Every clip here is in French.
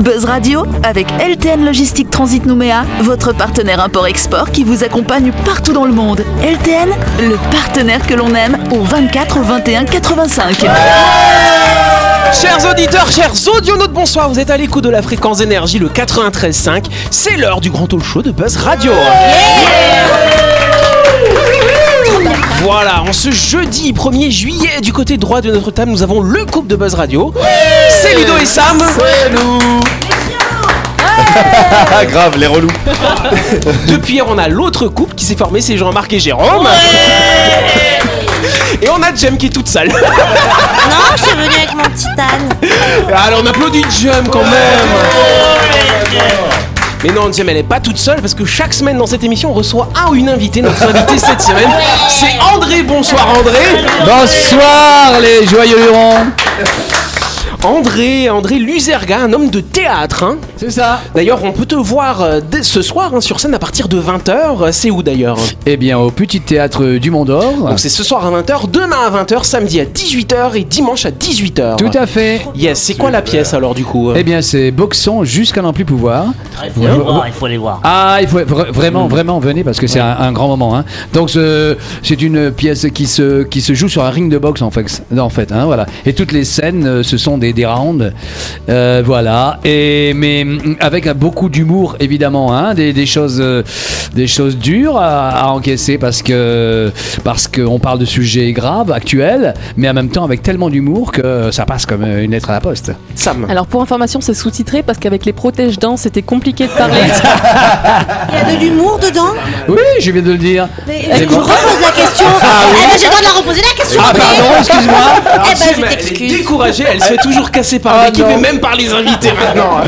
Buzz Radio avec LTN Logistique Transit Nouméa, votre partenaire import-export qui vous accompagne partout dans le monde. LTN, le partenaire que l'on aime au 24 21 85. Chers auditeurs, chers audionautes, bonsoir. Vous êtes à l'écoute de la fréquence énergie, le 93.5. C'est l'heure du grand talk show de Buzz Radio. Voilà, en ce jeudi 1er juillet, du côté droit de notre table, nous avons le couple de Buzz Radio. C'est Ludo et Sam. C'est nous Grave, les relous. Depuis hier, on a l'autre couple qui s'est formé, c'est Jean-Marc et Jérôme. Et on a Jem qui est toute seule. Non, je suis venue avec mon petit âne. Alors on applaudit Jem quand même. Mais non, Jem, elle est pas toute seule parce que chaque semaine dans cette émission, on reçoit un ou une invitée. Notre invité cette semaine, c'est André. Bonsoir André. Bonsoir les joyeux lurons André, André Luzerga, un homme de théâtre. hein. C'est ça D'ailleurs, on peut te voir euh, dès ce soir hein, sur scène à partir de 20h. C'est où d'ailleurs? Eh bien au petit théâtre du Mont d'Or. Donc c'est ce soir à 20h, demain à 20h, samedi à 18h et dimanche à 18h. Tout à fait. Yes, c'est quoi la pièce alors du coup Eh bien c'est boxon jusqu'à n'en plus pouvoir. Il faut les voir, il faut les voir. Ah, il faut vra- vraiment, vraiment venez parce que c'est un, un grand moment. hein. Donc ce- c'est une pièce qui se, qui se joue sur un ring de boxe en fait. En fait hein, voilà. Et toutes les scènes, euh, ce sont des, des rounds. Euh, voilà. Et, mais mm, avec beaucoup d'humour évidemment. Hein, des, des, choses, euh, des choses dures à, à encaisser parce que parce qu'on parle de sujets graves, actuels, mais en même temps avec tellement d'humour que ça passe comme une lettre à la poste. Sam. Alors pour information, c'est sous-titré parce qu'avec les protèges-dents, c'était compliqué de parler. Il y a de l'humour dedans. Oui, je viens de le dire. Mais je repose la question. Eh ben, j'ai le droit de la reposer la question. Ah pardon, excuse-moi. Eh ben, je t'excuse. découragée, elle se fait toujours casser par Ah, l'équipe non. et même par les invités maintenant.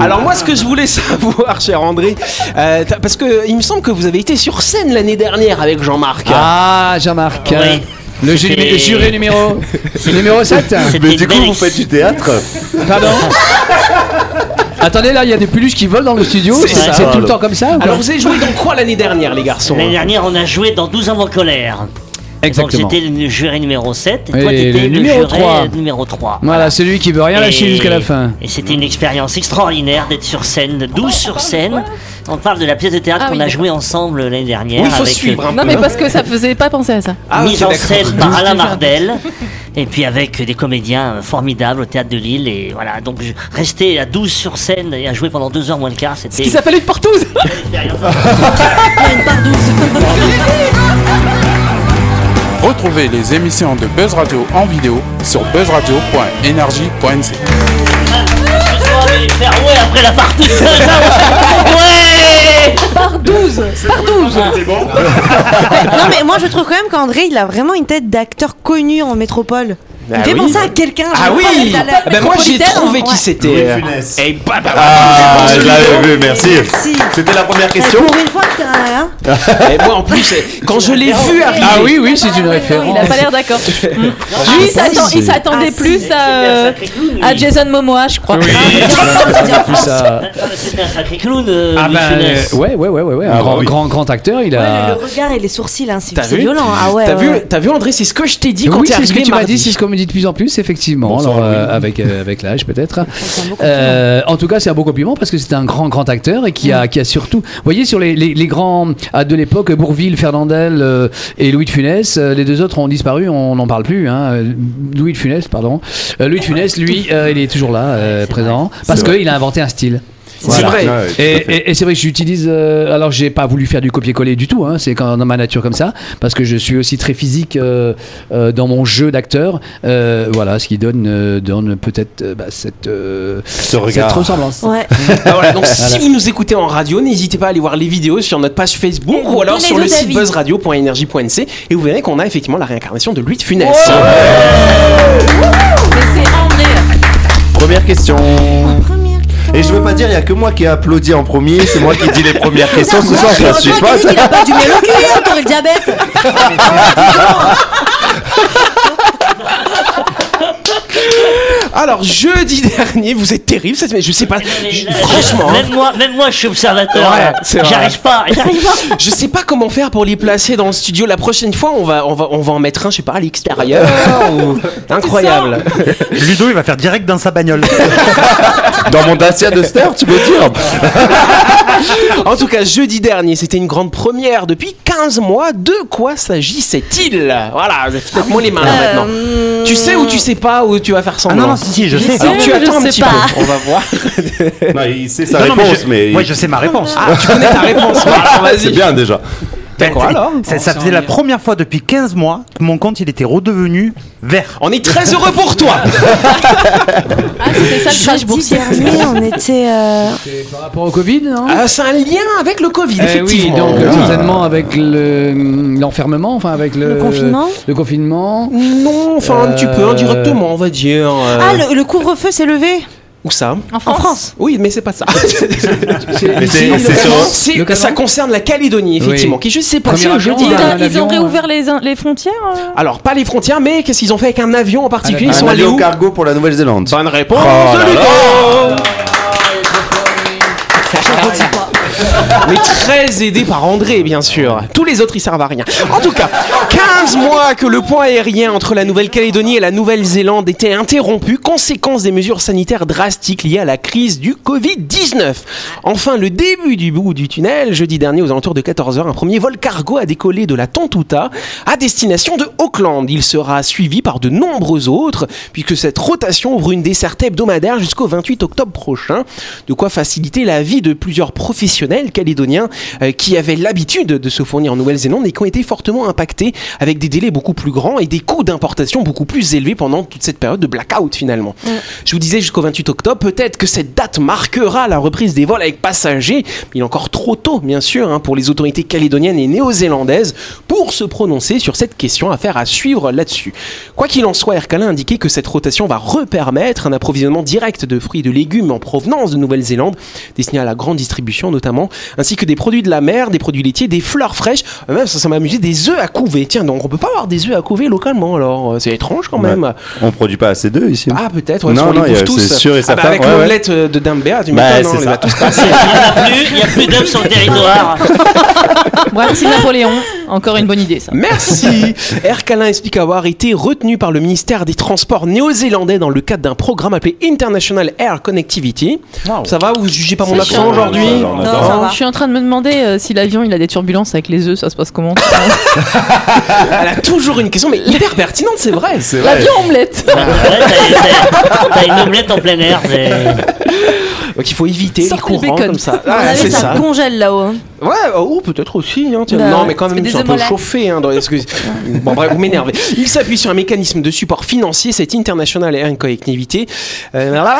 Alors moi, ce que je voulais savoir, cher André, euh, parce que il me semble que vous avez été sur scène l'année dernière avec Jean-Marc. Ah, Jean-Marc. Oui. euh, Le juré numéro, numéro 7 C'était Mais du coup, vous faites du théâtre Pardon Attendez, là, il y a des peluches qui volent dans le studio. C'est tout le temps comme ça Alors vous avez joué dans quoi l'année dernière, les garçons L'année dernière, on a joué dans 12 ans en colère. Exactement. Donc j'étais le juré numéro 7 et Et toi t'étais le, numéro juré 3. numéro 3. Voilà, celui qui veut rien lâcher jusqu'à la fin. Et c'était une expérience extraordinaire d'être sur scène, 12 sur scène. On parle de la pièce de théâtre Ah qu'on oui, a d'accord. joué ensemble l'année dernière. Oui, il faut avec, suivre un non peu. mais parce que ça faisait pas penser à ça. Ah, mise en scène par Alain Mardel et puis avec des comédiens formidables au théâtre de Lille et voilà donc rester à 12 sur scène et à jouer pendant 2 heures moins le quart Ce c'était qui s'appelle une partouze Retrouvez les émissions de Buzz Radio en vidéo sur buzzradio.energie.nc. faire ouais après la partie ouais Par 12 Par 12 Non, mais moi je trouve quand même qu'André il a vraiment une tête d'acteur connu en métropole. Il me fait oui. penser à quelqu'un. je Ah oui crois, il a l'air Ah ben Moi j'ai trouvé hein. qui Ouais. c'était. Et bah, bah, bah, Ah, bah, je l'avais vu, merci. Merci. C'était la première Eh, question Pour une fois que hein Et moi en plus, eh, quand je l'ai vu arriver. Ah oui, oui, c'est une Il référence. a pas l'air d'accord. Lui, il s'attend- il s'attendait Ah, plus à, à Jason Momoa, je crois. Plus ça. c'était un sacré clown euh, Ah ben, euh, ouais, ouais, ouais, ouais, un Ah, grand, grand, grand acteur. Il a. le, le regard et les sourcils, hein, c'est violent. Ah ouais. T'as vu, ouais. t'as vu André, c'est ce que je t'ai dit quand oui, t'es c'est ce que arrivé tu m'as dit, c'est ce qu'on me dit de plus en plus, effectivement, Bonsoir, alors, euh, avec, euh, avec l'âge peut-être. Euh, en tout cas, c'est un beau compliment parce que c'est un grand, grand acteur et qui a, qui a surtout, vous voyez, sur les, les, les grands ah, de l'époque, Bourville, Fernandel euh, et Louis de Funès, euh, les deux autres ont disparu, on n'en parle plus. Hein. Louis de Funès, pardon. Euh, Louis de Funès, lui, euh, il est toujours là, euh, présent, parce qu'il a inventé un style. C'est vrai. Ouais, Et, fait. et- et c'est vrai que j'utilise. euh, alors, j'ai pas voulu faire du copier-coller du tout. Hein, c'est quand dans ma nature comme ça, parce que je suis aussi très physique euh, euh, dans mon jeu d'acteur. Euh, voilà, ce qui donne, euh, donne peut-être euh, bah, cette, euh, Ce cette regard. ressemblance. Ouais. Ah, voilà, donc si vous nous écoutez en radio, n'hésitez pas à aller voir les vidéos sur notre page Facebook Et ou alors sur le site buzzradio.energie.nc et vous verrez qu'on a effectivement la réincarnation de Louis de Funès. Mais c'est André. Première question. Et je veux pas dire, il y a que moi qui ai applaudi en premier, c'est moi qui dis les premières questions. Ce soir, je la suis Heureusement pas. qu'il a pas hein, t'aurais le diabète. Alors, jeudi dernier, vous êtes terrible cette semaine. Je sais pas. je- franchement. hein. Même moi, même moi, je suis observateur. Ouais, vrai. J'arrive pas, j'arrive pas. Je sais pas comment faire pour les placer dans le studio. La prochaine fois, on va, on va, on va en mettre un, je sais pas, à l'extérieur. ou- Incroyable. Ludo, il va faire direct dans sa bagnole. Dans mon Dacia Duster, tu veux dire En tout cas, jeudi dernier, c'était une grande première depuis 15 mois. De quoi s'agissait-il Voilà, faites-moi les mains là, maintenant. Tu sais ou tu sais pas où tu vas faire Ah semblant non, non, si, si, je sais. Alors tu je attends un petit pas. peu, on va voir. Non, il sait sa Non, non, mais réponse, je- mais. Ouais, je sais ma réponse. Ah, tu connais ta réponse. Voilà, C'est vas-y. bien déjà. Ben, alors ça, ça faisait la première fois depuis 15 mois que mon compte il était redevenu vert. On est très heureux pour toi. Ah, c'était ça le crash boursier. dernier, on était. euh, C'est par rapport au Covid, non? Ah, c'est un lien avec le Covid, Eh oui, effectivement. donc Ah. certainement avec le- l'enfermement, enfin avec le, Le confinement Le confinement. Non, enfin un petit peu Euh, indirectement, on va dire. euh, Ah, le, le couvre-feu s'est levé? Où ça En France. en France. Oui, mais c'est pas ça. Mais c'est Le ça concerne la Calédonie, effectivement, Oui. qui je sais pas Premier si avion, jeudi Ils, ils ont réouvert les, les frontières euh Alors, pas les frontières, mais qu'est-ce qu'ils ont fait avec un avion en particulier Ils Un sont allés où cargo pour la Nouvelle-Zélande. Bonne réponse Oh là Mais très aidé par André, bien sûr. Tous les autres, ils servent à rien. En tout cas, 15 mois que le pont aérien entre la Nouvelle-Calédonie et la Nouvelle-Zélande était interrompu, conséquence des mesures sanitaires drastiques liées à la crise du Covid-19. Enfin, le début du bout du tunnel, jeudi dernier aux alentours de 14h, un premier vol cargo a décollé de la Tontuta à destination de Auckland. Il sera suivi par de nombreux autres, puisque cette rotation ouvre une desserte hebdomadaire jusqu'au 28 octobre prochain. De quoi faciliter la vie de plusieurs professionnels calédoniens euh, qui avaient l'habitude de se fournir en Nouvelle-Zélande et qui ont été fortement impactés avec des délais beaucoup plus grands et des coûts d'importation beaucoup plus élevés pendant toute cette période de blackout finalement. Je vous disais jusqu'au 28 octobre, peut-être que cette date marquera la reprise des vols avec passagers. Il est encore trop tôt, bien sûr, hein, pour les autorités calédoniennes et néo-zélandaises pour se prononcer sur cette question. Affaire à suivre là-dessus. Quoi qu'il en soit, Ercalin a indiqué que cette rotation va repermettre un approvisionnement direct de fruits et de légumes en provenance de Nouvelle-Zélande, destinés à la grande distribution notamment, ainsi que des produits de la mer, des produits laitiers, des fleurs fraîches, euh, même ça, ça m'a amusé, des œufs à couver. Tiens, donc on peut pas avoir des œufs à couver localement, alors euh, c'est étrange quand même. On produit pas assez d'eux ici. Ah peut-être, ouais, Non, qu'on non, les il y a- bouffe tous. c'est sûr et Ah, bah, certain, avec ouais, ouais. l'omelette euh, de Dambéa, tu Bah, m'étonnes, c'est les ça. a tous passés. Il n'y a plus, il n'y a plus d'œufs sur le territoire. Bref, c'est Napoléon. Encore une bonne idée, ça. Merci. Air Calin explique avoir été retenu par le ministère des Transports néo-zélandais dans le cadre d'un programme appelé International Air Connectivity. Ça va Vous jugez pas mon C'est accent chiant. aujourd'hui Non, Non, ça va. Je suis en train de me demander euh, si l'avion il a des turbulences avec les œufs, ça se passe comment Elle a toujours une question, mais hyper pertinente, c'est vrai. L'avion omelette Ouais, t'as- une omelette en plein air. Donc il faut éviter les Sortez le courants bacon. comme ça. Ah, c'est ça, ça. congèle là-haut. hein. Ouais, oh, peut-être aussi. Hein, tiens. Bah non, mais quand même, c'est un peu chauffé. Hein, dans, Bon, bref, vous m'énervez. Il s'appuie sur un mécanisme de support financier, cette International Air Connectivity. Euh, voilà.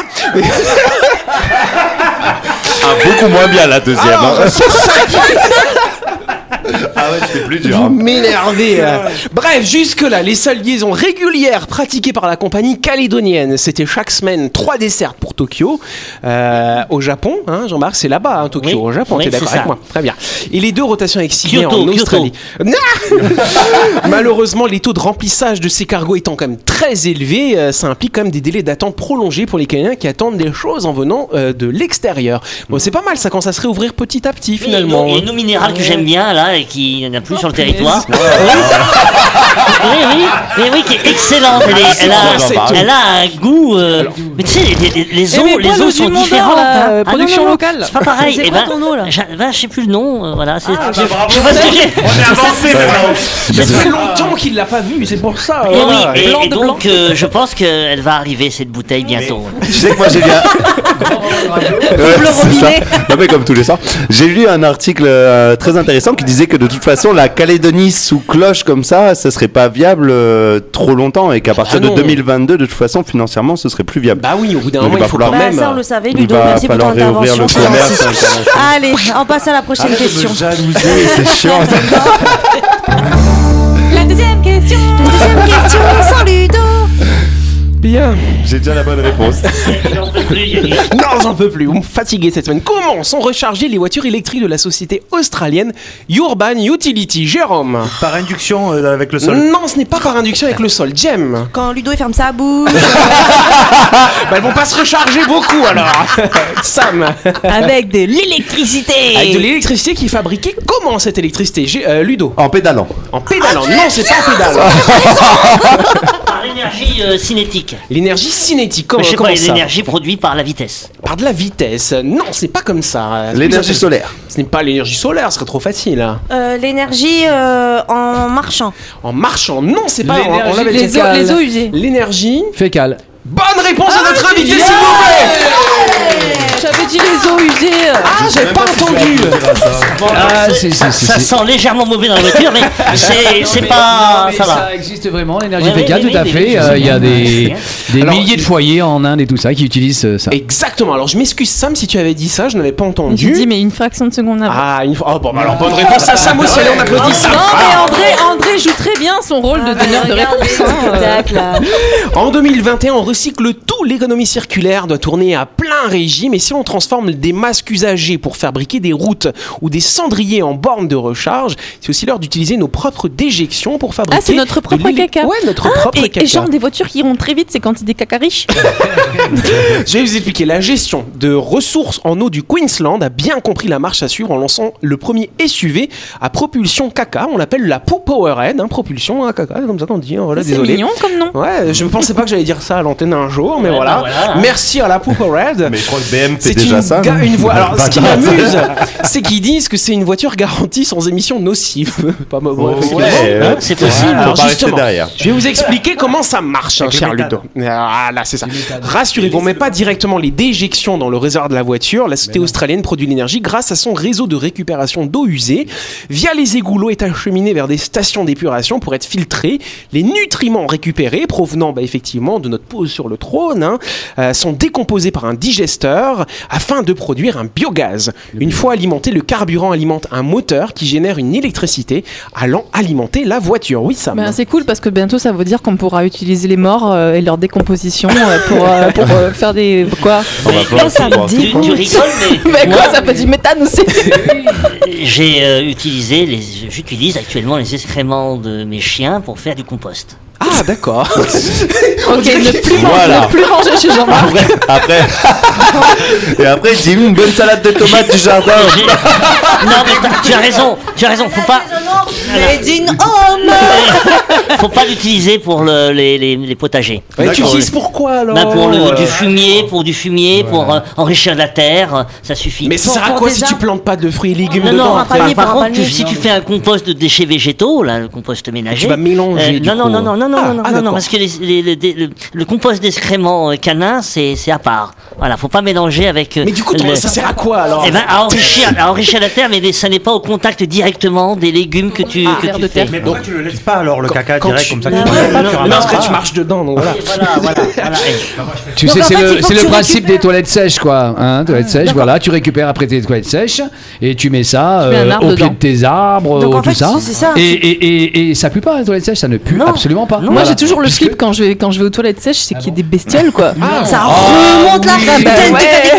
Ah, beaucoup moins bien la deuxième. Alors, hein. Ah ouais, c'était plus dur. Vous hein. m'énervez. euh. Bref, jusque-là, les seules liaisons régulières pratiquées par la compagnie calédonienne, c'était chaque semaine trois desserts pour Tokyo. Euh, au Japon, hein, Jean-Marc, c'est là-bas, hein, Tokyo, Oui. au Japon, Oui, tu es d'accord c'est avec ça. moi Très bien. Et les deux rotations avec Sydney Kyoto, en Kyoto. Australie. Malheureusement, les taux de remplissage de ces cargos étant quand même très élevés, euh, ça implique quand même des délais d'attente prolongés pour les Canadiens qui attendent des choses en venant euh, de l'extérieur. Bon, c'est pas mal ça quand ça se réouvrir petit à petit finalement. Il y a une eau minérale que j'aime bien là et qui n'y en a plus sur le territoire. oui, oui, oui, oui, qui est excellente. Elle, est- elle a, elle a un goût. euh, mais tu sais, les, les- les Eh, eaux, mais les pas eaux l'eau sont différentes. là, hein. euh, Ah, non, production non, locale. C'est pas pareil. C'est Eh quoi ben, ton eau, là ben, je sais plus le nom. euh, voilà. c'est- Ah, je- bah, je vois ce que j'ai. On est avancé maintenant. Ça fait longtemps qu'il l'a pas vu, c'est pour ça. Et, voilà. oui, et, et donc euh, je pense qu'elle va arriver cette bouteille bientôt. Tu sais que moi j'ai lu un... Ouais, c'est ça. Non, mais comme tous les soirs. J'ai lu un article euh, très intéressant qui disait que de toute façon la Calédonie sous cloche comme ça, ça serait pas viable euh, trop longtemps et qu'à partir Ah de non. 2022 de toute façon financièrement ce serait plus viable. Bah oui, au bout d'un moment, il va faut falloir- quand Bah, ça, on le savait, Il Ludo. va Merci pour ton intervention. le commerce. Allez, on passe à la prochaine question. jalouser, c'est chiant. La deuxième question Deuxième question, sans Ludo. Bien. J'ai déjà la bonne réponse. Plus, Yannick. Non, j'en peux plus. Vous me fatiguez cette semaine. Comment sont rechargées les voitures électriques de la société australienne Urban Utility Jérôme Par induction euh, avec le sol. Non, ce n'est pas par induction avec le sol. Jem Quand Ludo il ferme sa bouche. bah, Elles vont pas se recharger beaucoup alors. Sam avec de l'électricité. Avec de l'électricité qui est fabriquée comment cette électricité? J'ai- euh, Ludo En pédalant. En pédalant Non, c'est pas en pédalant. L'énergie euh, cinétique. L'énergie cinétique, comment, Je sais comment pas, ça l'énergie produite par la vitesse. Par de la vitesse. Non, c'est pas comme ça. L'énergie solaire. Ce n'est pas l'énergie solaire, ce serait trop facile. hein. Euh, L'énergie euh, en marchant. En marchant, non, c'est pas. on- on Les eaux, les eaux usées. L'énergie. Fécal. Bonne réponse Ah, de notre invité, s'il vous plaît J'avais dit les eaux usées. Ah, j'avais pas entendu Ah, ça, sent légèrement mauvais dans la voiture, mais c'est c'est pas. Mais Ça va. ça existe vraiment, l'énergie Ouais, oui, tout à fait. Euh, Il y a des, des Alors, milliers de foyers en Inde et tout ça qui utilisent euh, ça. Exactement, alors je m'excuse Sam si tu avais dit ça, je n'avais pas J'ai entendu. dit, mais une fraction de seconde avant. Ah, une fois. Oh, bon, bah alors bonne réponse à Sam aussi, allez, on applaudit Sam. Non, mais Ah. André, André joue très bien son rôle de donneur de réponse. hein, euh. En 2021, on recycle tout. L'économie circulaire doit tourner à plein régime. Et si on transforme des masques usagés pour fabriquer des routes ou des cendriers en bornes de recharge, c'est aussi l'heure d'utiliser nos propres déjections pour fabriquer. Ah, c'est notre propre caca. Ouais, notre Ah, propre et, caca. et genre des voitures qui iront très vite, c'est quand c'est des caca riches. Je vais vous expliquer. La gestion de ressources en eau du Queensland a bien compris la marche à suivre en lançant le premier SUV à propulsion caca. On l'appelle la Poo Hein, propulsion à caca, comme ça qu'on dit. hein, Voilà, c'est désolé. mignon comme nom. Ouais, je ne pensais pas que j'allais dire ça à l'antenne un jour, mais Ouais, voilà. bah voilà. Merci à la Pooper Red. Mais je crois que BM fait C'est déjà une, ça. ga- une voie. Alors, ce qui m'amuse, c'est qu'ils disent que c'est une voiture garantie sans émissions nocives. Pas bon, Oh, ouais, Hein, ouais. c'est possible. Alors, justement, derrière. je vais vous expliquer comment ça marche, hein, cher. Ludo. Ah, là, c'est ça. Rassurez-vous, on met pas directement les déjections dans le réservoir de la voiture. La société australienne produit l'énergie grâce à son réseau de récupération d'eau usée. Via les égouts, l'eau est acheminée vers des stations d'épuration pour être filtrée. Les nutriments récupérés, provenant bah, effectivement de notre pose sur le trône, hein, euh, sont décomposés par un digesteur afin de produire un biogaz. Une fois alimenté, le carburant alimente un moteur qui génère une électricité allant alimenter la voiture. Oui, ça. Ben, c'est cool parce que bientôt ça veut dire qu'on pourra utiliser les morts euh, et leur décomposition euh, pour, euh, pour euh, faire des. Quoi? Ça me Tu, tu rigoles, mais. Mais moi, quoi, ça peut du méthane aussi J'ai euh, utilisé, les, j'utilise actuellement les excréments de mes chiens pour faire du compost. Ah, d'accord. Ok, ne plus, Voilà. ne plus manger chez Jean-Marc. Après, après, et après, j'ai eu une bonne salade de tomates du jardin. Non, mais tu as raison, tu as raison, faut pas. Mais d'une homme faut pas l'utiliser pour le- les, les- les potagers. Ouais, tu D'accord. utilises pourquoi alors Ben, pour le- euh, du fumier, pour du fumier, pour euh, enrichir la terre, euh, ça suffit. Mais ça sert à quoi si tu plantes pas de fruits et légumes non, dedans non, par, par contre, tu- si tu fais un compost de déchets végétaux, là, le compost ménager. Tu vas mélanger, du non, non, non, non, non, non, Ah, non, non, ah, non, d'accord. parce que les- les- les- les- le, le compost d'excréments euh, canins, c'est c'est à part. Voilà, faut pas mélanger avec. euh, Mais du coup, le- ça sert à quoi alors eh ben, à enrichir, à enrichir la terre, mais ça n'est pas au contact directement des légumes que tu, Ah, que tu de fais. Mais pourquoi tu le laisses pas alors le caca quand direct tu- comme ça Non, tu non, le non, tu non, marches dedans, donc voilà. Tu sais, c'est le, que principe des toilettes sèches, quoi. Hein, toilettes sèches, voilà, tu récupères après tes toilettes sèches et tu mets ça euh, au pied de tes arbres, tout ça. Et, ça pue pas, les toilettes sèches, ça ne pue Non. absolument pas. Non. Moi Voilà. j'ai toujours le Puisque- flip quand je vais, quand je vais aux toilettes sèches, c'est qu'il y a des bestioles quoi. Ça remonte là, Bah putain, ouais.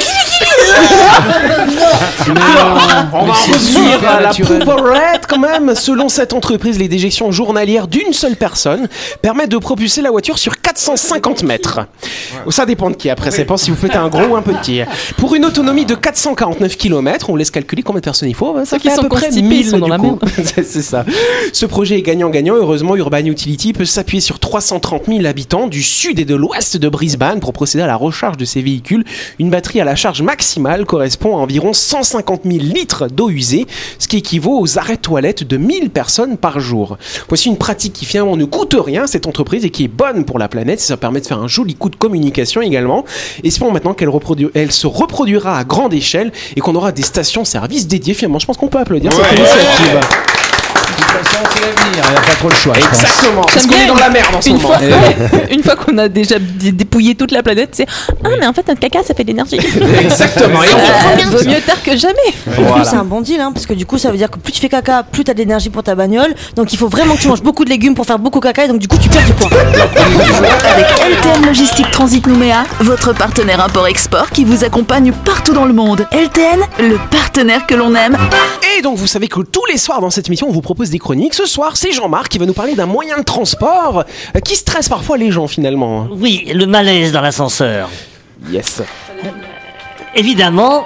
On va c'est revenir à la Red quand même. Selon cette entreprise, les déjections journalières d'une seule personne permettent de propulser la voiture sur 450 mètres. Ça dépend de qui après, ça dépend si vous faites un gros ou un petit. Pour une autonomie de 449 km, on laisse calculer combien de personnes il faut. Ça Ceux qui fait à sont peu près constipés, 1000 ils sont dans du la merde. C'est ça. Ce projet est gagnant-gagnant. Heureusement, Urban Utility peut s'appuyer sur 330 000 habitants du sud et de l'ouest de Brisbane pour procéder à la recharge de ces véhicules. Une batterie à la charge maximale correspond à environ 150 000 litres d'eau usée, ce qui équivaut aux arrêts toilettes de 1000 personnes par jour. Voici une pratique qui finalement ne coûte rien à cette entreprise et qui est bonne pour la planète. Ça permet de faire un joli coup de communication également. Espérons maintenant qu'elle elle se reproduira à grande échelle et qu'on aura des stations-service dédiées. Finalement, je pense qu'on peut applaudir cette initiative. Toute façon, c'est l'avenir, il n'y a pas trop le choix. Exactement. Parce qu'on est dans une- la merde en ce Une moment. fois, ouais, une fois qu'on a déjà dé- dépouillé toute la planète, c'est Ah, mais en fait, notre caca, ça fait de l'énergie. Exactement. Et on Euh, vaut mieux tard que jamais. Du coup, C'est un bon deal, hein, parce que du coup, ça veut dire que plus tu fais caca, plus tu as de l'énergie pour ta bagnole. Donc il faut vraiment que tu manges beaucoup de légumes pour faire beaucoup caca, et donc du coup, tu perds du poids. Avec LTN Logistique Transit Nouméa, votre partenaire import-export qui vous accompagne partout dans le monde. LTN, le partenaire que l'on aime. Et donc vous savez que tous les soirs dans cette émission on vous propose des chroniques. Ce soir c'est Jean-Marc qui va nous parler d'un moyen de transport euh, qui stresse parfois les gens finalement. Oui, le malaise dans l'ascenseur. Yes. Évidemment,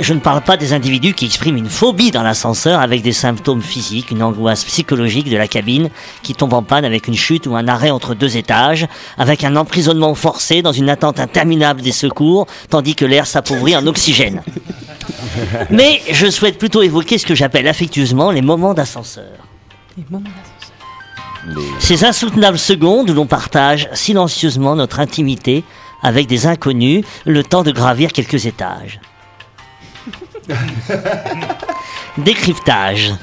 je ne parle pas des individus qui expriment une phobie dans l'ascenseur avec des symptômes physiques, une angoisse psychologique de la cabine qui tombe en panne avec une chute ou un arrêt entre deux étages, avec un emprisonnement forcé dans une attente interminable des secours, tandis que l'air s'appauvrit en oxygène. Mais je souhaite plutôt évoquer ce que j'appelle affectueusement les moments d'ascenseur. Ces insoutenables secondes où l'on partage silencieusement notre intimité avec des inconnus le temps de gravir quelques étages. Décryptage.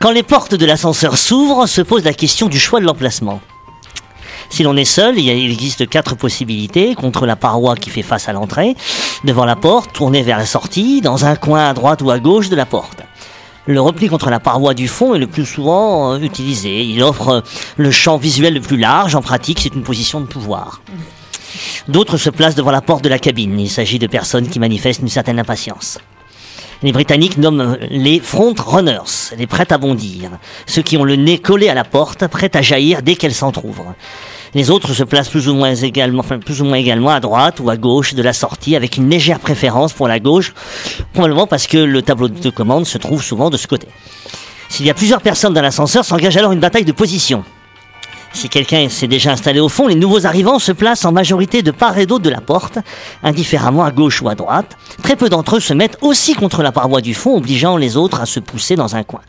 Quand les portes de l'ascenseur s'ouvrent, se pose la question du choix de l'emplacement. Si l'on est seul, il existe quatre possibilités. Contre la paroi qui fait face à l'entrée, devant la porte, tourné vers la sortie, dans un coin à droite ou à gauche de la porte. Le repli contre la paroi du fond est le plus souvent euh, utilisé. Il offre euh, le champ visuel le plus large. En pratique, c'est une position de pouvoir. D'autres se placent devant la porte de la cabine. Il s'agit de personnes qui manifestent une certaine impatience. Les Britanniques nomment les front runners, les prêts à bondir, ceux qui ont le nez collé à la porte, prêts à jaillir dès qu'elle s'entr'ouvre. Les autres se placent plus ou moins également, enfin, plus ou moins également à droite ou à gauche de la sortie, avec une légère préférence pour la gauche, probablement parce que le tableau de commande se trouve souvent de ce côté. S'il y a plusieurs personnes dans l'ascenseur, s'engage alors une bataille de position. Si quelqu'un s'est déjà installé au fond, les nouveaux arrivants se placent en majorité de part et d'autre de la porte, indifféremment à gauche ou à droite. Très peu d'entre eux se mettent aussi contre la paroi du fond, obligeant les autres à se pousser dans un coin.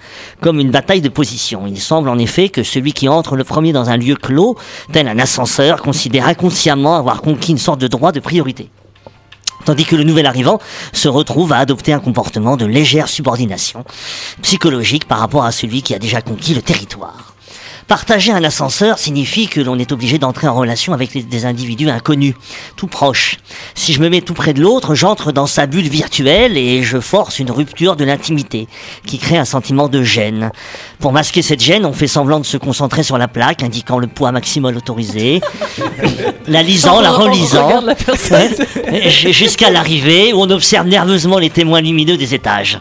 Comme une bataille de position. Il semble en effet que celui qui entre le premier dans un lieu clos, tel un ascenseur, considère inconsciemment avoir conquis une sorte de droit de priorité tandis que le nouvel arrivant se retrouve à adopter un comportement de légère subordination psychologique par rapport à celui qui a déjà conquis le territoire. Partager un ascenseur signifie que l'on est obligé d'entrer en relation avec les- des individus inconnus, tout proches. Si je me mets tout près de l'autre, j'entre dans sa bulle virtuelle et je force une rupture de l'intimité, qui crée un sentiment de gêne. Pour masquer cette gêne, on fait semblant de se concentrer sur la plaque, indiquant le poids maximal autorisé, la lisant, la relisant, jusqu'à l'arrivée où on observe nerveusement les témoins lumineux des étages.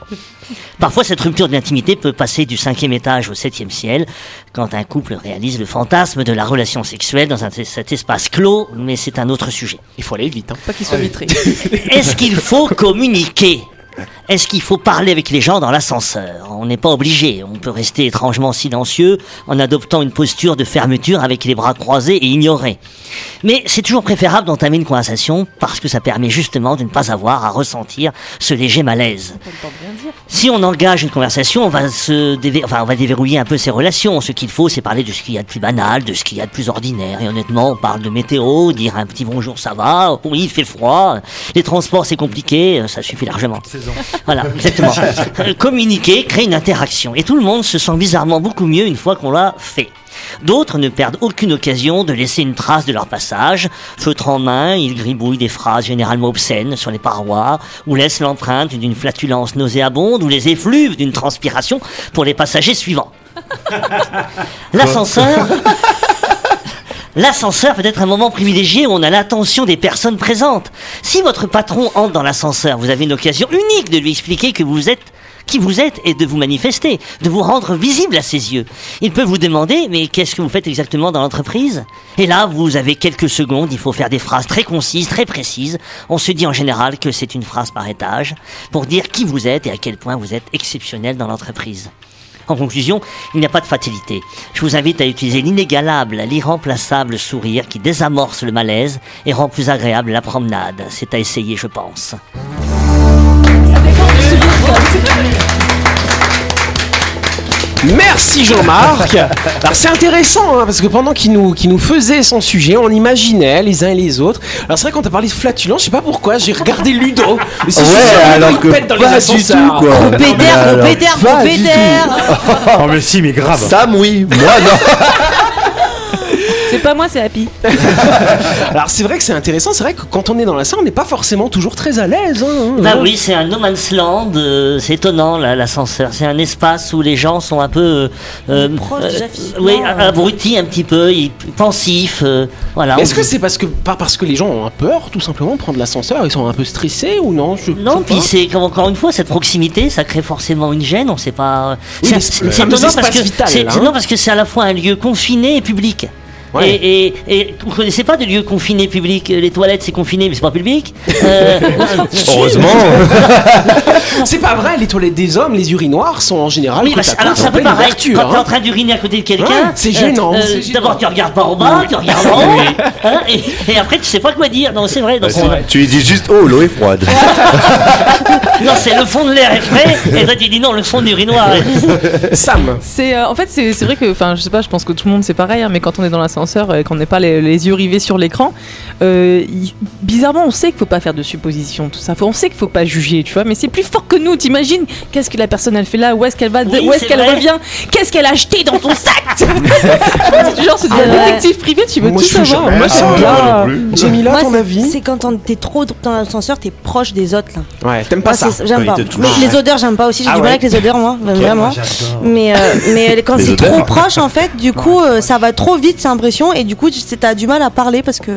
Parfois, cette rupture de l'intimité peut passer du cinquième étage au septième ciel, quand un couple réalise le fantasme de la relation sexuelle dans un, cet espace clos, mais c'est un autre sujet. Il faut aller vite. Hein. Pas qu'il soit vitré. Est-ce qu'il faut communiquer? Est-ce qu'il faut parler avec les gens dans l'ascenseur? On n'est pas obligé, on peut rester étrangement silencieux en adoptant une posture de fermeture avec les bras croisés et ignorer. Mais c'est toujours préférable d'entamer une conversation parce que ça permet justement de ne pas avoir à ressentir ce léger malaise. Si on engage une conversation, on va se déver- enfin, on va déverrouiller un peu ses relations. Ce qu'il faut, c'est parler de ce qu'il y a de plus banal, de ce qu'il y a de plus ordinaire. Et honnêtement, on parle de météo, dire un petit bonjour, ça va. Oui, il fait froid. Les transports, c'est compliqué. Ça suffit largement. Voilà, exactement. Communiquer, créer une interaction. Et tout le monde se sent bizarrement beaucoup mieux une fois qu'on l'a fait. D'autres ne perdent aucune occasion de laisser une trace de leur passage. Feutre en main, ils gribouillent des phrases généralement obscènes sur les parois, ou laissent l'empreinte d'une flatulence nauséabonde, ou les effluves d'une transpiration pour les passagers suivants. L'ascenseur. L'ascenseur peut être un moment privilégié où on a l'attention des personnes présentes. Si votre patron entre dans l'ascenseur, vous avez une occasion unique de lui expliquer qui vous êtes et de vous manifester, de vous rendre visible à ses yeux. Il peut vous demander, mais qu'est-ce que vous faites exactement dans l'entreprise? Et là, vous avez quelques secondes, il faut faire des phrases très concises, très précises. On se dit en général que c'est une phrase par étage, pour dire qui vous êtes et à quel point vous êtes exceptionnel dans l'entreprise. En conclusion, il n'y a pas de fatalité. Je vous invite à utiliser l'inégalable, l'irremplaçable sourire qui désamorce le malaise et rend plus agréable la promenade. C'est à essayer, je pense. Merci Jean-Marc. Alors c'est intéressant hein, parce que pendant qu'il nous, qu'il nous faisait son sujet, on imaginait les uns et les autres. Alors c'est vrai quand t'as parlé de flatulence, je sais pas pourquoi, j'ai regardé Ludo. Mais c'est Ouais, alors il que pète dans les pas du ascenseurs. tout, quoi. Gros pédère, Alors, gros pédère, pas gros du tout. pédère. Oh, mais si, mais grave. Sam, oui. Moi, non. C'est pas moi, c'est Happy. Alors c'est vrai que c'est intéressant, c'est vrai que quand on est dans la salle, on n'est pas forcément toujours très à l'aise. hein. Bah oui, c'est un no man's land, euh, c'est étonnant là, l'ascenseur. C'est un espace où les gens sont un peu. euh, Proches, euh, déjà, physiquement, Oui, euh. abrutis un petit peu, ils- pensifs. euh, voilà. Mais Est-ce que c'est parce que pas parce que les gens ont un peur tout simplement de prendre l'ascenseur, ils sont un peu stressés ou non? Je- Non, je sais puis pas. c'est comme encore une fois cette proximité, ça crée forcément une gêne. On sait pas. Oui, c'est mais c'est- c'est le c'est fameux étonnant parce espace que vital, c'est hein. c'est- non, parce que c'est à la fois un lieu confiné et public. Ouais. Et, et, et vous connaissez pas de lieu confiné public Les toilettes c'est confiné mais c'est pas public. Euh, Heureusement. C'est pas vrai, les toilettes des hommes, les urinoirs sont en général Oui, bah, alors côte, c'est en un peu pleine pareil. ouverture, Quand t'es hein. en train d'uriner à côté de quelqu'un, Ouais, c'est gênant. euh, C'est gênant. D'abord tu regardes pas au bas, tu regardes en haut, hein, et, et après tu sais pas quoi dire. Non, c'est vrai. donc, on- Tu lui dis juste, oh, l'eau est froide. non, c'est le fond de l'air est frais, et toi tu dis non, le fond de l'urinoir. est- Sam. C'est euh, en fait c'est c'est vrai que enfin je sais pas je pense que tout le monde c'est pareil hein, mais quand on est dans l'ascenseur et qu'on n'est pas les, les yeux rivés sur l'écran euh, bizarrement on sait qu'il faut pas faire de suppositions tout ça. Faut- on sait qu'il faut pas juger tu vois mais c'est plus fort que nous. T'imagines qu'est-ce que la personne elle fait là? Où est-ce qu'elle va? Oui, où est-ce c'est qu'elle vrai. revient? Qu'est-ce qu'elle a acheté dans ton sac? C'est genre c'est Ah ouais. un détective privé tu veux Moi, tout je suis savoir. jamais- moi Ah, c'est ouais, là Jamila, Moi, ton c'est- avis? c'est quand on- t'es trop dans l'ascenseur, t'es proche des autres là. Ouais, t'aimes pas ça j'aime pas. les odeurs, j'aime pas aussi. J'ai Ah du mal avec les odeurs, moi, vraiment. Mais, euh, mais quand c'est trop proche, en fait, du coup, euh, ça va trop vite, c'est l'impression. Et du coup, tu- t'as du mal à parler parce que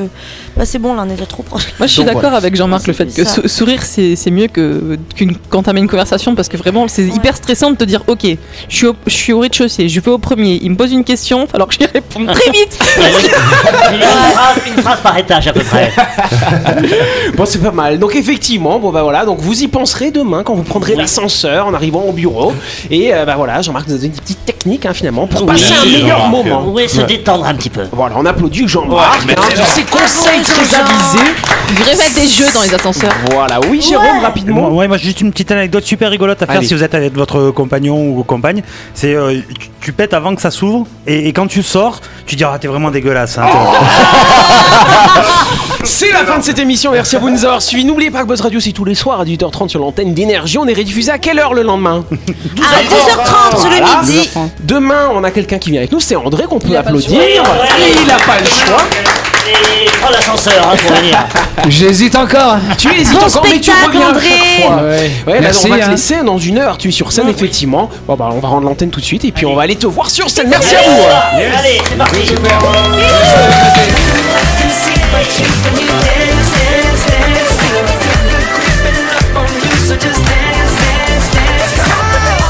bah, c'est bon, là, on est déjà trop proche. Moi, je suis d'accord avec Jean-Marc le fait que ça. sourire c'est c'est mieux que qu'une quand une conversation parce que vraiment c'est hyper stressant de te dire ok je suis au, je suis au rez-de-chaussée je vais au premier il me pose une question alors que j'y réponds très vite une, phrase, une phrase par étage à peu près. Bon, c'est pas mal. Donc effectivement, bon bah voilà, donc vous y penserez demain quand vous prendrez l'ascenseur en arrivant au bureau. Et euh, bah voilà, Jean-Marc nous a donné des petites techniques hein, finalement pour Oui, passer un meilleur moment. Oui, se détendre un petit peu. Voilà, on applaudit Jean-Marc hein, pour ses conseils il devrait mettre des jeux dans les ascenseurs Voilà, oui Jérôme, Moi, rapidement. ouais, moi j'ai juste une petite anecdote super rigolote à faire Allez. si vous êtes avec votre compagnon ou compagne. C'est euh, tu, tu pètes avant que ça s'ouvre et, et quand tu sors, tu dis ah t'es vraiment dégueulasse. hein. C'est la fin de cette émission, merci à vous de nous avoir suivis. N'oubliez pas que Buzz Radio c'est tous les soirs à 18h30 sur l'antenne d'énergie. On est rediffusé à quelle heure le lendemain? À 12h30 sur le Voilà. midi. Demain, on a quelqu'un qui vient avec nous, c'est André qu'on peut applaudir. Il n'a pas le choix. Et prends l'ascenseur hein, pour venir. J'hésite encore. Tu hésites Bon encore, mais tu spectacle, reviens André. chaque fois. Ouais. Ouais, bah, Merci, on va te hein. laisser dans une heure. Tu es sur scène, effectivement. Bon, bah, on va rendre l'antenne tout de suite et puis on va aller te voir sur scène. Merci à vous. Allez, c'est parti.